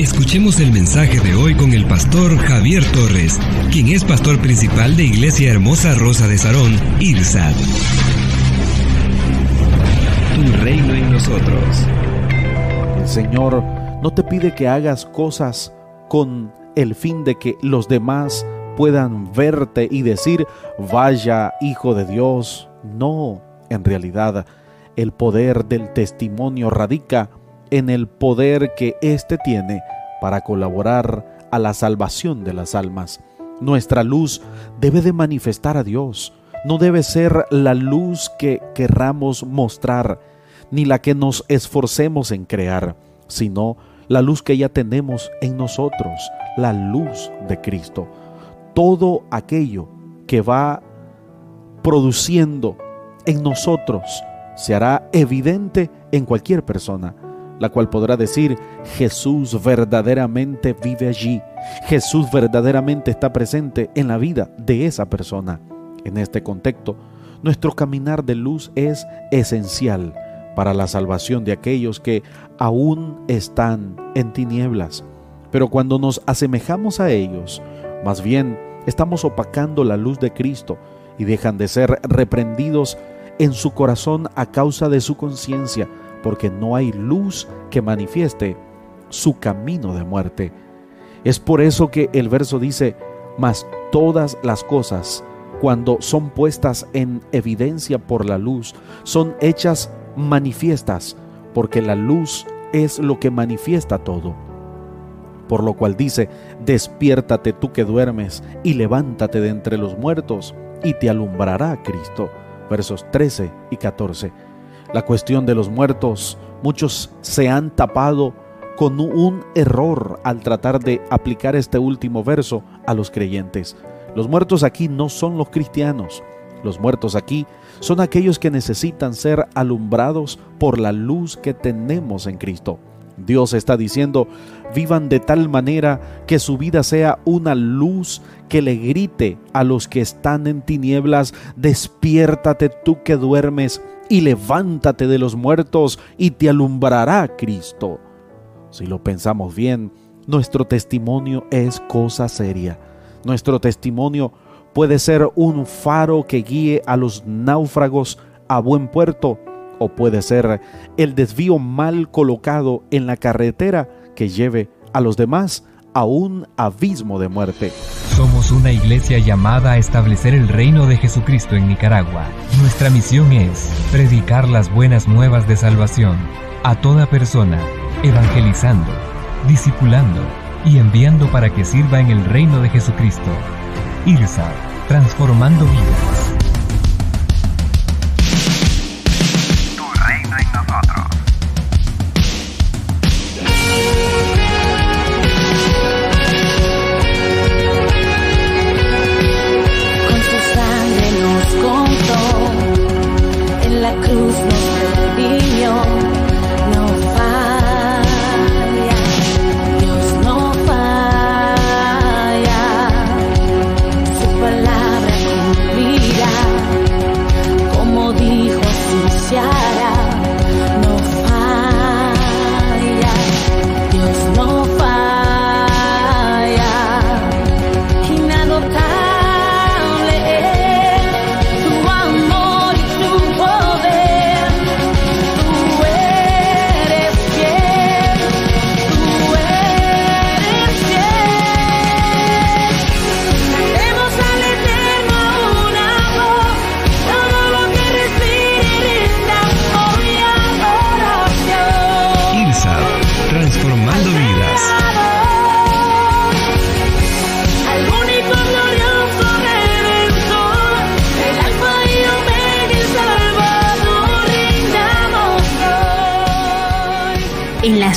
Escuchemos el mensaje de hoy con el pastor Javier Torres, quien es pastor principal de Iglesia Hermosa Rosa de Sarón, IRSAD. Tu reino en nosotros. El Señor no te pide que hagas cosas con el fin de que los demás puedan verte y decir, vaya hijo de Dios. No, en realidad, el poder del testimonio radica en el poder que éste tiene para colaborar a la salvación de las almas. Nuestra luz debe de manifestar a Dios, no debe ser la luz que querramos mostrar, ni la que nos esforcemos en crear, sino la luz que ya tenemos en nosotros, la luz de Cristo. Todo aquello que va produciendo en nosotros se hará evidente en cualquier persona la cual podrá decir, Jesús verdaderamente vive allí, Jesús verdaderamente está presente en la vida de esa persona. En este contexto, nuestro caminar de luz es esencial para la salvación de aquellos que aún están en tinieblas. Pero cuando nos asemejamos a ellos, más bien estamos opacando la luz de Cristo y dejan de ser reprendidos en su corazón a causa de su conciencia, porque no hay luz que manifieste su camino de muerte. Es por eso que el verso dice, mas todas las cosas, cuando son puestas en evidencia por la luz, son hechas manifiestas, porque la luz es lo que manifiesta todo. Por lo cual dice, despiértate tú que duermes y levántate de entre los muertos y te alumbrará Cristo. Versos 13 y 14 la cuestión de los muertos. Muchos se han tapado con un error al tratar de aplicar este último verso a los creyentes. Los muertos aquí no son los cristianos. Los muertos aquí son aquellos que necesitan ser alumbrados por la luz que tenemos en Cristo. Dios está diciendo, vivan de tal manera que su vida sea una luz que le grite a los que están en tinieblas, despiértate tú que duermes y levántate de los muertos y te alumbrará Cristo. Si lo pensamos bien, nuestro testimonio es cosa seria. Nuestro testimonio puede ser un faro que guíe a los náufragos a buen puerto o puede ser el desvío mal colocado en la carretera que lleve a los demás a un abismo de muerte. Somos una iglesia llamada a establecer el reino de Jesucristo en Nicaragua. Nuestra misión es predicar las buenas nuevas de salvación a toda persona, evangelizando, discipulando y enviando para que sirva en el reino de Jesucristo. IRSA, transformando vidas.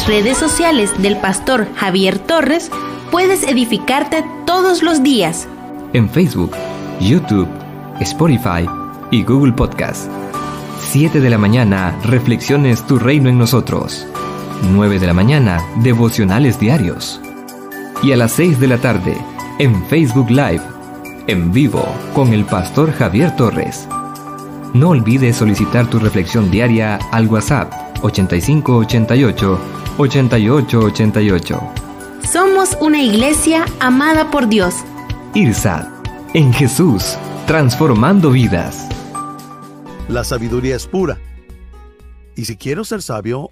Redes sociales del pastor Javier Torres puedes edificarte todos los días. En Facebook, YouTube, Spotify y Google Podcast. 7 de la mañana, Reflexiones Tu Reino en Nosotros. 9 de la mañana, Devocionales Diarios. Y a las 6 de la tarde, en Facebook Live, en vivo, con el pastor Javier Torres. No olvides solicitar tu reflexión diaria al WhatsApp 8588 8888. Somos una iglesia amada por Dios. IRSAD, en Jesús, transformando vidas. La sabiduría es pura. Y si quiero ser sabio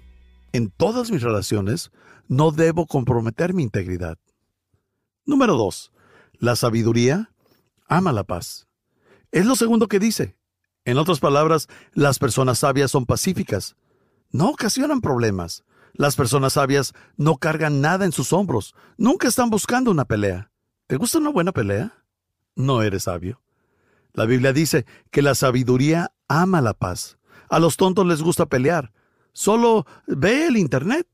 en todas mis relaciones, no debo comprometer mi integridad. Número 2. La sabiduría ama la paz. Es lo segundo que dice. En otras palabras, las personas sabias son pacíficas. No ocasionan problemas. Las personas sabias no cargan nada en sus hombros. Nunca están buscando una pelea. ¿Te gusta una buena pelea? No eres sabio. La Biblia dice que la sabiduría ama la paz. A los tontos les gusta pelear. Solo ve el Internet.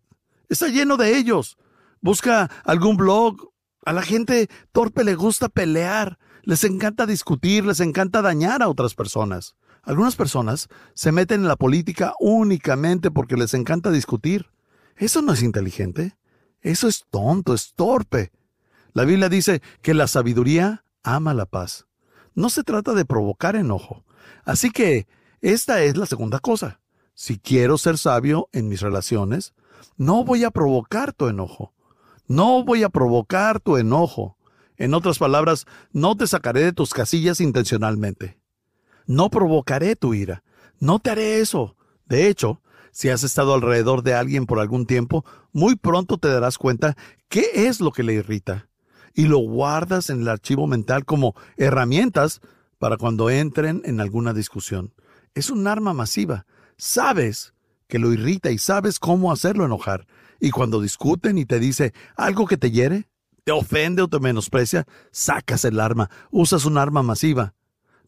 Está lleno de ellos. Busca algún blog. A la gente torpe le gusta pelear. Les encanta discutir, les encanta dañar a otras personas. Algunas personas se meten en la política únicamente porque les encanta discutir. Eso no es inteligente. Eso es tonto, es torpe. La Biblia dice que la sabiduría ama la paz. No se trata de provocar enojo. Así que esta es la segunda cosa. Si quiero ser sabio en mis relaciones, no voy a provocar tu enojo. No voy a provocar tu enojo. En otras palabras, no te sacaré de tus casillas intencionalmente. No provocaré tu ira. No te haré eso. De hecho, si has estado alrededor de alguien por algún tiempo, muy pronto te darás cuenta qué es lo que le irrita. Y lo guardas en el archivo mental como herramientas para cuando entren en alguna discusión. Es un arma masiva. Sabes que lo irrita y sabes cómo hacerlo enojar. Y cuando discuten y te dice algo que te hiere, te ofende o te menosprecia, sacas el arma, usas un arma masiva.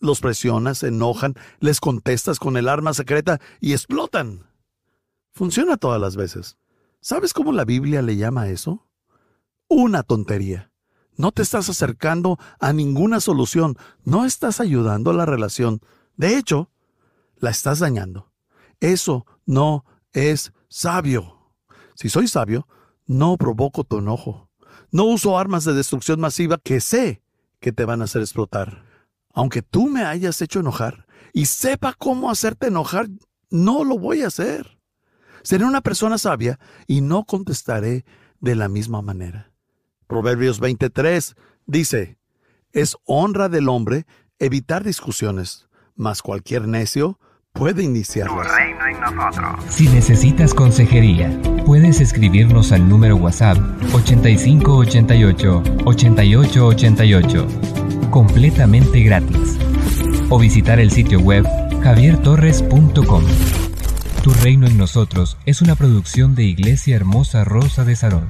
Los presionas, enojan, les contestas con el arma secreta y explotan. Funciona todas las veces. ¿Sabes cómo la Biblia le llama eso? Una tontería. No te estás acercando a ninguna solución, no estás ayudando a la relación. De hecho, la estás dañando. Eso no es sabio. Si soy sabio, no provoco tu enojo. No uso armas de destrucción masiva que sé que te van a hacer explotar. Aunque tú me hayas hecho enojar y sepa cómo hacerte enojar, no lo voy a hacer. Seré una persona sabia y no contestaré de la misma manera. Proverbios 23 dice, es honra del hombre evitar discusiones, mas cualquier necio puede iniciarlas. Si necesitas consejería, puedes escribirnos al número WhatsApp 8588 8888 completamente gratis o visitar el sitio web javiertorres.com. Tu reino en nosotros es una producción de Iglesia Hermosa Rosa de Sarón.